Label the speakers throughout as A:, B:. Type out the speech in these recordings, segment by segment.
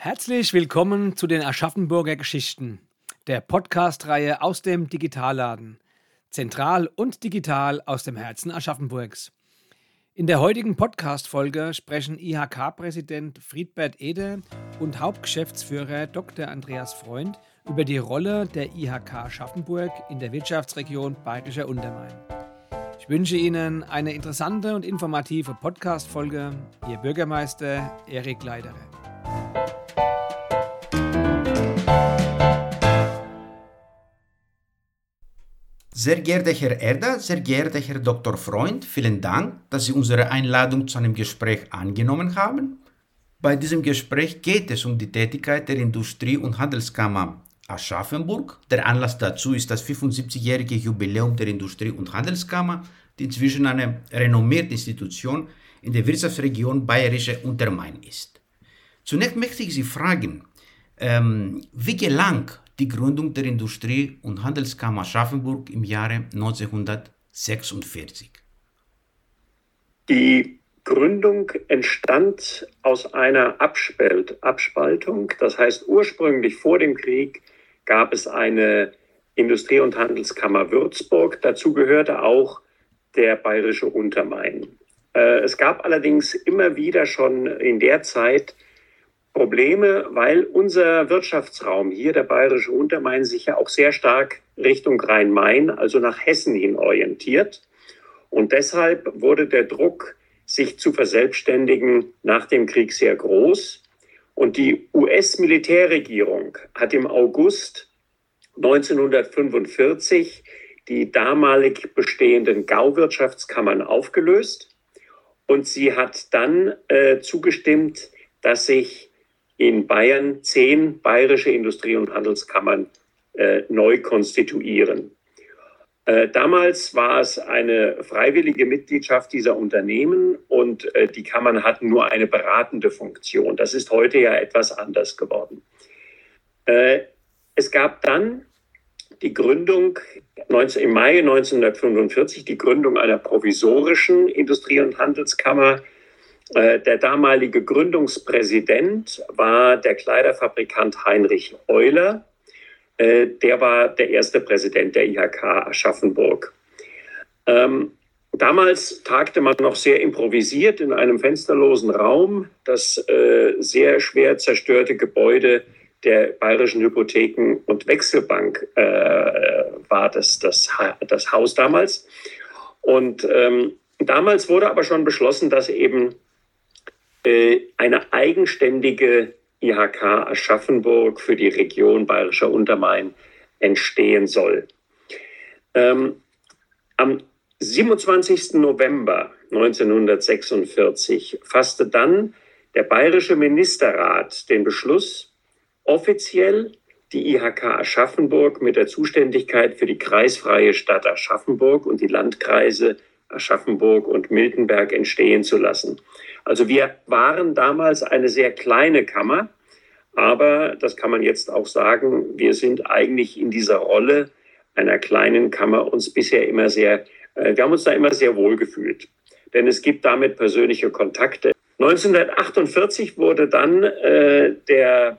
A: Herzlich willkommen zu den Aschaffenburger Geschichten, der Podcast-Reihe aus dem Digitalladen. Zentral und digital aus dem Herzen Aschaffenburgs. In der heutigen Podcast-Folge sprechen IHK-Präsident Friedbert Ede und Hauptgeschäftsführer Dr. Andreas Freund über die Rolle der IHK Aschaffenburg in der Wirtschaftsregion Bayerischer Untermain. Ich wünsche Ihnen eine interessante und informative Podcast-Folge. Ihr Bürgermeister Erik Leidere.
B: Sehr geehrter Herr Erda, sehr geehrter Herr Dr. Freund, vielen Dank, dass Sie unsere Einladung zu einem Gespräch angenommen haben. Bei diesem Gespräch geht es um die Tätigkeit der Industrie- und Handelskammer Aschaffenburg. Der Anlass dazu ist das 75-jährige Jubiläum der Industrie- und Handelskammer, die inzwischen eine renommierte Institution in der Wirtschaftsregion Bayerische Untermain ist. Zunächst möchte ich Sie fragen, ähm, wie gelang die Gründung der Industrie- und Handelskammer Aschaffenburg im Jahre 1946?
C: Die Gründung entstand aus einer Abspalt, Abspaltung. Das heißt, ursprünglich vor dem Krieg gab es eine Industrie- und Handelskammer Würzburg. Dazu gehörte auch der bayerische Untermain. Äh, es gab allerdings immer wieder schon in der Zeit Probleme, weil unser Wirtschaftsraum hier, der bayerische Untermain, sich ja auch sehr stark Richtung Rhein-Main, also nach Hessen hin orientiert. Und deshalb wurde der Druck, sich zu verselbstständigen, nach dem Krieg sehr groß. Und die US-Militärregierung hat im August 1945 die damalig bestehenden Gauwirtschaftskammern aufgelöst und sie hat dann äh, zugestimmt, dass sich in Bayern zehn bayerische Industrie- und Handelskammern äh, neu konstituieren. Äh, damals war es eine freiwillige Mitgliedschaft dieser Unternehmen und äh, die Kammern hatten nur eine beratende Funktion. Das ist heute ja etwas anders geworden. Äh, es gab dann die Gründung 19, im Mai 1945, die Gründung einer provisorischen Industrie- und Handelskammer. Äh, der damalige Gründungspräsident war der Kleiderfabrikant Heinrich Euler. Äh, der war der erste Präsident der IHK Aschaffenburg. Ähm, damals tagte man noch sehr improvisiert in einem fensterlosen Raum. Das äh, sehr schwer zerstörte Gebäude der Bayerischen Hypotheken- und Wechselbank war das, das, das Haus damals. Und ähm, damals wurde aber schon beschlossen, dass eben eine eigenständige IHK Aschaffenburg für die Region Bayerischer Untermain entstehen soll. Ähm, am 27. November 1946 fasste dann der Bayerische Ministerrat den Beschluss, offiziell die IHK Aschaffenburg mit der Zuständigkeit für die kreisfreie Stadt Aschaffenburg und die Landkreise Aschaffenburg und Miltenberg entstehen zu lassen. Also wir waren damals eine sehr kleine Kammer, aber das kann man jetzt auch sagen, wir sind eigentlich in dieser Rolle einer kleinen Kammer uns bisher immer sehr, äh, wir haben uns da immer sehr wohl gefühlt, denn es gibt damit persönliche Kontakte. 1948 wurde dann äh, der,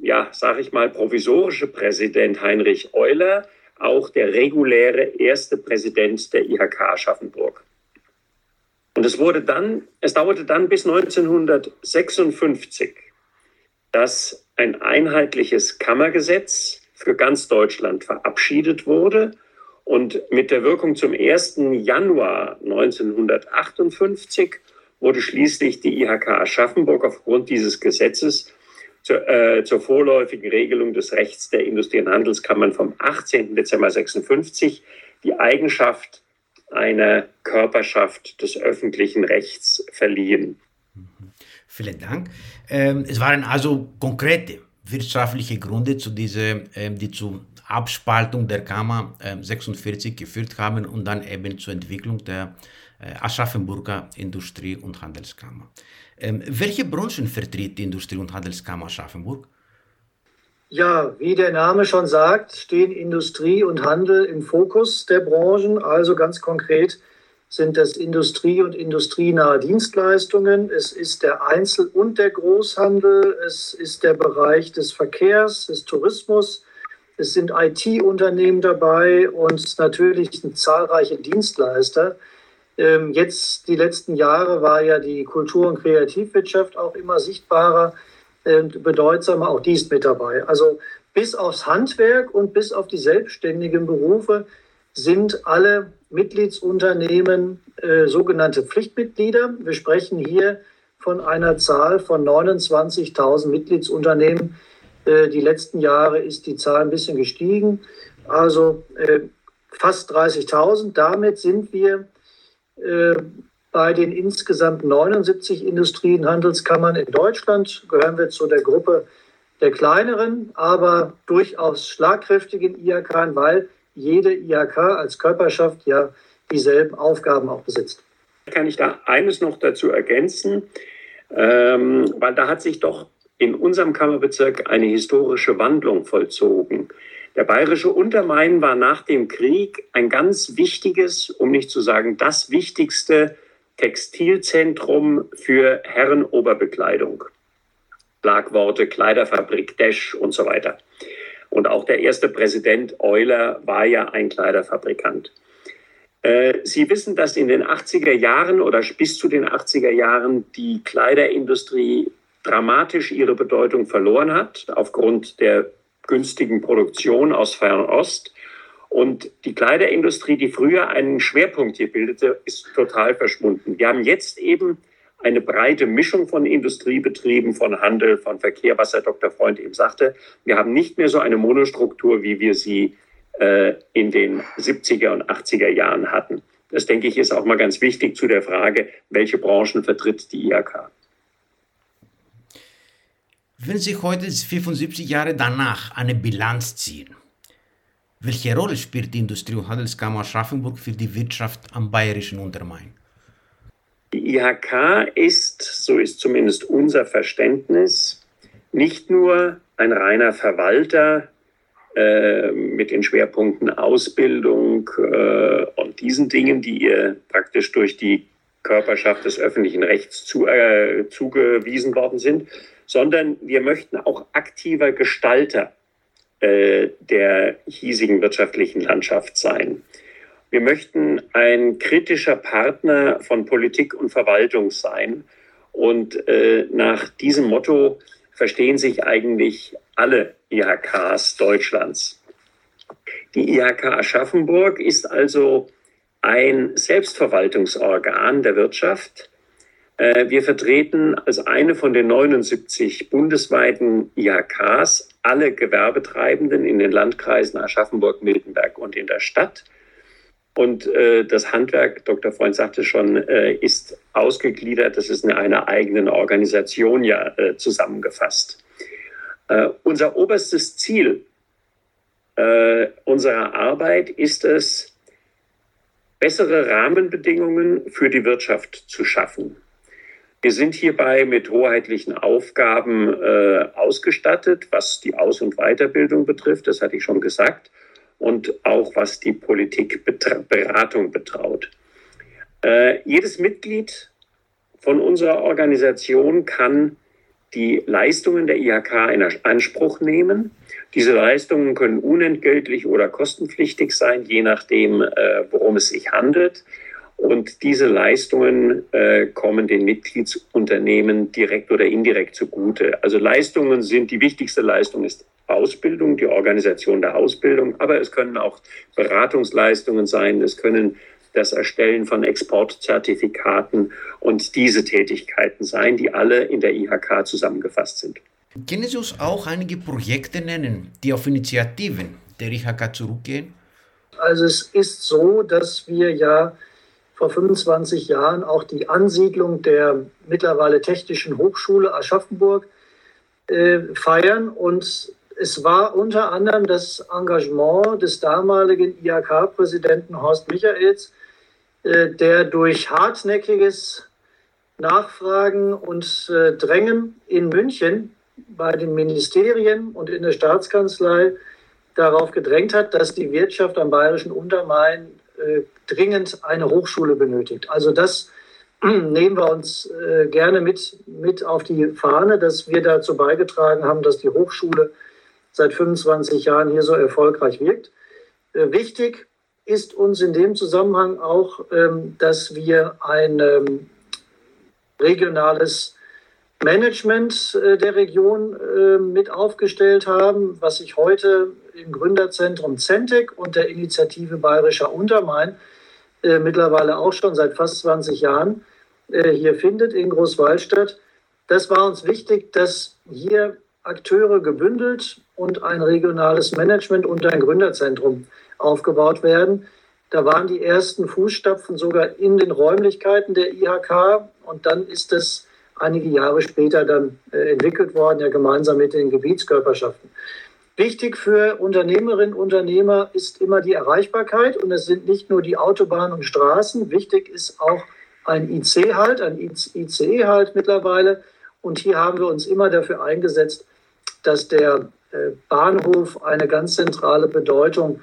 C: ja, sage ich mal, provisorische Präsident Heinrich Euler auch der reguläre erste Präsident der IHK Aschaffenburg. Und es wurde dann, es dauerte dann bis 1956, dass ein einheitliches Kammergesetz für ganz Deutschland verabschiedet wurde und mit der Wirkung zum 1. Januar 1958 wurde schließlich die IHK Aschaffenburg aufgrund dieses Gesetzes zur, äh, zur vorläufigen Regelung des Rechts der Industrie- und Handelskammern vom 18. Dezember 56 die Eigenschaft einer Körperschaft des öffentlichen Rechts verliehen.
B: Mhm. Vielen Dank. Ähm, es waren also konkrete wirtschaftliche Gründe, zu diese, ähm, die zur Abspaltung der Kammer 46 ähm, geführt haben und dann eben zur Entwicklung der äh, Aschaffenburger Industrie- und Handelskammer. welche Branchen vertritt die Industrie- und Handelskammer Aschaffenburg?
D: Ja, wie der Name schon sagt, stehen Industrie und Handel im Fokus der Branchen. Also ganz konkret sind das Industrie- und industrienahe Dienstleistungen, es ist der Einzel- und der Großhandel, es ist der Bereich des Verkehrs, des Tourismus, es sind IT-Unternehmen dabei und natürlich sind zahlreiche Dienstleister. Ähm, jetzt die letzten Jahre war ja die Kultur- und Kreativwirtschaft auch immer sichtbarer und bedeutsamer. Auch die ist mit dabei. Also bis aufs Handwerk und bis auf die selbstständigen Berufe sind alle Mitgliedsunternehmen äh, sogenannte Pflichtmitglieder. Wir sprechen hier von einer Zahl von 29.000 Mitgliedsunternehmen. Äh, die letzten Jahre ist die Zahl ein bisschen gestiegen, also äh, fast 30.000. Damit sind wir bei den insgesamt 79 Industrie- und Handelskammern in Deutschland, gehören wir zu der Gruppe der kleineren, aber durchaus schlagkräftigen IHK, weil jede IHK als Körperschaft ja dieselben Aufgaben auch besitzt.
C: Kann ich da eines noch dazu ergänzen? Ähm, weil da hat sich doch in unserem Kammerbezirk eine historische Wandlung vollzogen. Der bayerische Untermain war nach dem Krieg ein ganz wichtiges, um nicht zu sagen das wichtigste Textilzentrum für Herrenoberbekleidung. Schlagworte Kleiderfabrik, Desch und so weiter. Und auch der erste Präsident Euler war ja ein Kleiderfabrikant. Äh, Sie wissen, dass in den 80er Jahren oder bis zu den 80er Jahren die Kleiderindustrie dramatisch ihre Bedeutung verloren hat, aufgrund der günstigen Produktion aus Fernost. Und die Kleiderindustrie, die früher einen Schwerpunkt hier bildete, ist total verschwunden. Wir haben jetzt eben eine breite Mischung von Industriebetrieben, von Handel, von Verkehr, was Herr Dr. Freund eben sagte. Wir haben nicht mehr so eine Monostruktur, wie wir sie äh, in den 70er und 80er Jahren hatten. Das denke ich ist auch mal ganz wichtig zu der Frage, welche Branchen vertritt die IHK.
B: Wenn Sie heute 75 Jahre danach eine Bilanz ziehen, welche Rolle spielt die Industrie- und Handelskammer Aschaffenburg für die Wirtschaft am bayerischen Untermain?
C: Die IHK ist, so ist zumindest unser Verständnis, nicht nur ein reiner Verwalter äh, mit den Schwerpunkten Ausbildung äh, und diesen Dingen, die ihr praktisch durch die Körperschaft des öffentlichen Rechts zu, äh, zugewiesen worden sind, sondern wir möchten auch aktiver Gestalter äh, der hiesigen wirtschaftlichen Landschaft sein. Wir möchten ein kritischer Partner von Politik und Verwaltung sein. Und äh, nach diesem Motto verstehen sich eigentlich alle IHKs Deutschlands. Die IHK Aschaffenburg ist also ein Selbstverwaltungsorgan der Wirtschaft, äh, wir vertreten als eine von den 79 bundesweiten IHKs alle Gewerbetreibenden in den Landkreisen Aschaffenburg, Miltenberg und in der Stadt. Und äh, das Handwerk, Dr. Freund sagte schon, äh, ist ausgegliedert. Das ist in einer eigenen Organisation ja zusammengefasst. Unser oberstes Ziel unserer Arbeit ist es, bessere Rahmenbedingungen für die Wirtschaft zu schaffen. Wir sind hierbei mit hoheitlichen Aufgaben äh, ausgestattet, was die Aus- und Weiterbildung betrifft, das hatte ich schon gesagt, und auch was die Politikberatung betraut. Äh, jedes Mitglied von unserer Organisation kann die Leistungen der IHK in Anspruch nehmen. Diese Leistungen können unentgeltlich oder kostenpflichtig sein, je nachdem, äh, worum es sich handelt. Und diese Leistungen äh, kommen den Mitgliedsunternehmen direkt oder indirekt zugute. Also Leistungen sind, die wichtigste Leistung ist Ausbildung, die Organisation der Ausbildung, aber es können auch Beratungsleistungen sein, es können das Erstellen von Exportzertifikaten und diese Tätigkeiten sein, die alle in der IHK zusammengefasst sind.
B: Können Sie uns auch einige Projekte nennen, die auf Initiativen der IHK zurückgehen?
D: Also es ist so, dass wir ja vor 25 Jahren auch die Ansiedlung der mittlerweile Technischen Hochschule Aschaffenburg äh, feiern. Und es war unter anderem das Engagement des damaligen IHK-Präsidenten Horst Michaels, äh, der durch hartnäckiges Nachfragen und äh, Drängen in München bei den Ministerien und in der Staatskanzlei darauf gedrängt hat, dass die Wirtschaft am bayerischen Untermain äh, dringend eine Hochschule benötigt. Also das nehmen wir uns gerne mit, mit auf die Fahne, dass wir dazu beigetragen haben, dass die Hochschule seit 25 Jahren hier so erfolgreich wirkt. Äh, wichtig ist uns in dem Zusammenhang auch, ähm, dass wir ein ähm, regionales Management äh, der Region äh, mit aufgestellt haben, was sich heute im Gründerzentrum Centec und der Initiative Bayerischer Untermain äh, mittlerweile auch schon seit fast 20 Jahren hier findet in Großwallstadt. Das war uns wichtig, dass hier Akteure gebündelt und ein regionales Management und ein Gründerzentrum aufgebaut werden. Da waren die ersten Fußstapfen sogar in den Räumlichkeiten der IHK und dann ist es einige Jahre später dann äh, entwickelt worden, ja gemeinsam mit den Gebietskörperschaften. Wichtig für Unternehmerinnen und Unternehmer ist immer die Erreichbarkeit und es sind nicht nur die Autobahnen und Straßen. Wichtig ist auch ein IC-Halt, ein ICE-Halt mittlerweile. Und hier haben wir uns immer dafür eingesetzt, dass der äh, Bahnhof eine ganz zentrale Bedeutung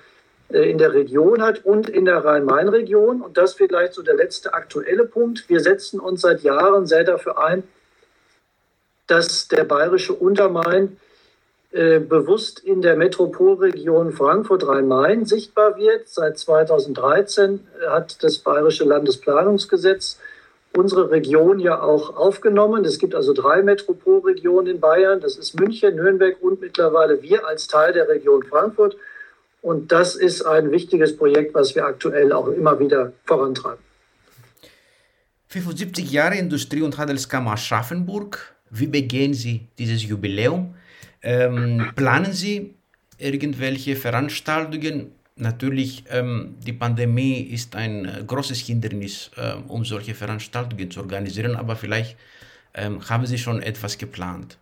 D: äh, in der Region hat und in der Rhein-Main-Region. Und das vielleicht so der letzte aktuelle Punkt. Wir setzen uns seit Jahren sehr dafür ein, dass der bayerische Untermain äh, bewusst in der Metropolregion Frankfurt-Rhein-Main sichtbar wird. Seit 2013 hat das Bayerische Landesplanungsgesetz unsere Region ja auch aufgenommen. Es gibt also drei Metropolregionen in Bayern. Das ist München, Nürnberg und mittlerweile wir als Teil der Region Frankfurt. Und das ist ein wichtiges Projekt, was wir aktuell auch immer wieder vorantreiben.
B: 75 Jahre Industrie- und Handelskammer Aschaffenburg. Wie begehen Sie dieses Jubiläum? Ähm, planen Sie irgendwelche Veranstaltungen? Natürlich, ähm, die Pandemie ist ein äh, großes Hindernis, äh, um solche Veranstaltungen zu organisieren, aber vielleicht ähm, haben Sie schon etwas geplant.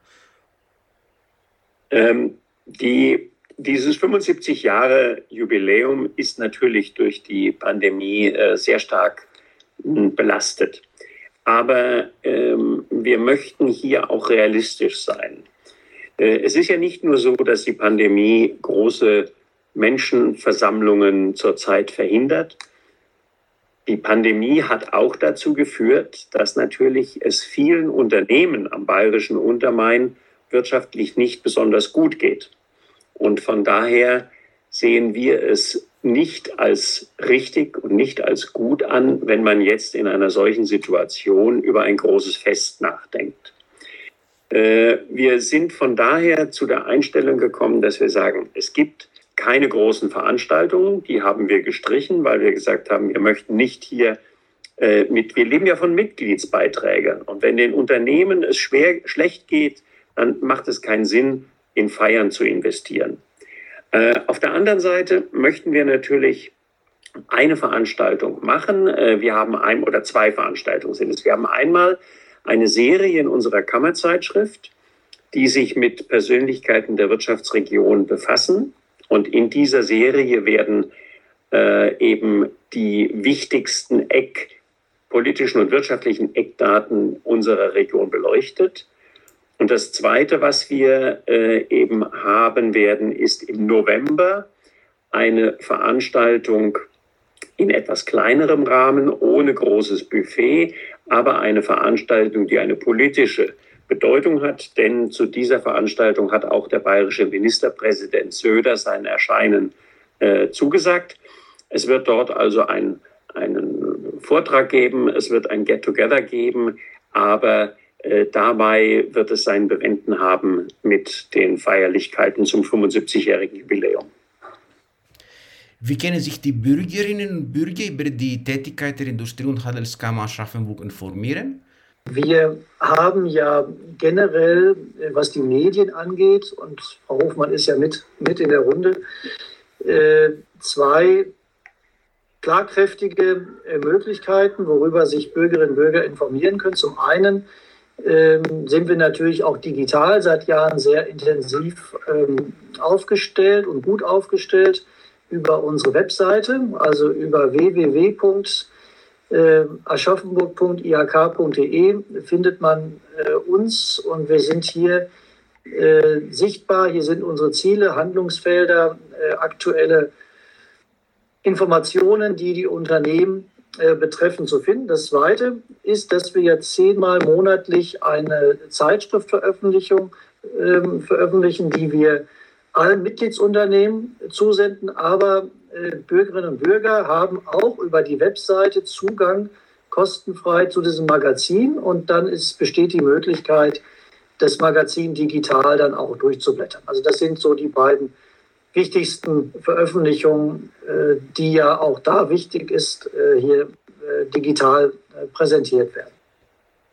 C: Ähm, die, dieses 75 Jahre Jubiläum ist natürlich durch die Pandemie äh, sehr stark mh, belastet. Aber ähm, wir möchten hier auch realistisch sein. Äh, es ist ja nicht nur so, dass die Pandemie große Menschenversammlungen zurzeit verhindert. Die Pandemie hat auch dazu geführt, dass natürlich es vielen Unternehmen am bayerischen Untermain wirtschaftlich nicht besonders gut geht. Und von daher sehen wir es nicht als richtig und nicht als gut an, wenn man jetzt in einer solchen Situation über ein großes Fest nachdenkt. Äh, wir sind von daher zu der Einstellung gekommen, dass wir sagen, es gibt keine großen Veranstaltungen, die haben wir gestrichen, weil wir gesagt haben, wir möchten nicht hier äh, mit, wir leben ja von Mitgliedsbeiträgen. Und wenn den Unternehmen es schwer, schlecht geht, dann macht es keinen Sinn, in Feiern zu investieren. Äh, auf der anderen Seite möchten wir natürlich eine Veranstaltung machen. Äh, wir haben ein oder zwei Veranstaltungen sind es. Wir haben einmal eine Serie in unserer Kammerzeitschrift, die sich mit Persönlichkeiten der Wirtschaftsregion befassen. Und in dieser Serie werden äh, eben die wichtigsten Eck, politischen und wirtschaftlichen Eckdaten unserer Region beleuchtet. Und das Zweite, was wir äh, eben haben werden, ist im November eine Veranstaltung in etwas kleinerem Rahmen, ohne großes Buffet, aber eine Veranstaltung, die eine politische Bedeutung hat, denn zu dieser Veranstaltung hat auch der bayerische Ministerpräsident Söder sein Erscheinen äh, zugesagt. Es wird dort also ein, einen Vortrag geben, es wird ein Get-Together geben, aber äh, dabei wird es sein Bewenden haben mit den Feierlichkeiten zum 75-jährigen Jubiläum.
B: Wie können sich die Bürgerinnen und Bürger über die Tätigkeit der Industrie- und Handelskammer Aschaffenburg informieren?
D: Wir haben ja generell, was die Medien angeht, und Frau Hofmann ist ja mit, mit in der Runde, äh, zwei klarkräftige äh, Möglichkeiten, worüber sich Bürgerinnen und Bürger informieren können. Zum einen ähm, sind wir natürlich auch digital seit Jahren sehr intensiv ähm, aufgestellt und gut aufgestellt über unsere Webseite, also über www.aschaffenburg.ihk.de findet man äh, uns und wir sind hier äh, sichtbar. Hier sind unsere Ziele, Handlungsfelder, äh, aktuelle Informationen, die die Unternehmen äh, betreffen, zu finden. Das Zweite ist, dass wir jetzt zehnmal monatlich eine Zeitschriftveröffentlichung äh, veröffentlichen, die wir allen Mitgliedsunternehmen zusenden. Aber äh, Bürgerinnen und Bürger haben auch über die Webseite Zugang kostenfrei zu diesem Magazin und dann ist, besteht die Möglichkeit, das Magazin digital dann auch durchzublättern. Also das sind so die beiden wichtigsten Veröffentlichungen, äh, die ja auch da wichtig ist, äh, hier äh, digital präsentiert werden.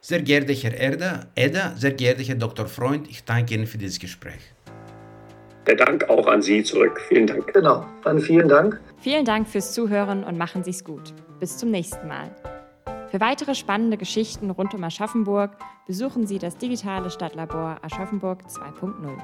B: Sehr geehrter Herr Erda, Edda, sehr geehrter Herr Dr. Freund, ich danke Ihnen für dieses Gespräch.
C: Der Dank auch an Sie zurück. Vielen Dank.
D: Genau, dann vielen Dank.
E: Vielen Dank fürs Zuhören und machen Sie es gut. Bis zum nächsten Mal. Für weitere spannende Geschichten rund um Aschaffenburg besuchen Sie das digitale Stadtlabor Aschaffenburg 2.0.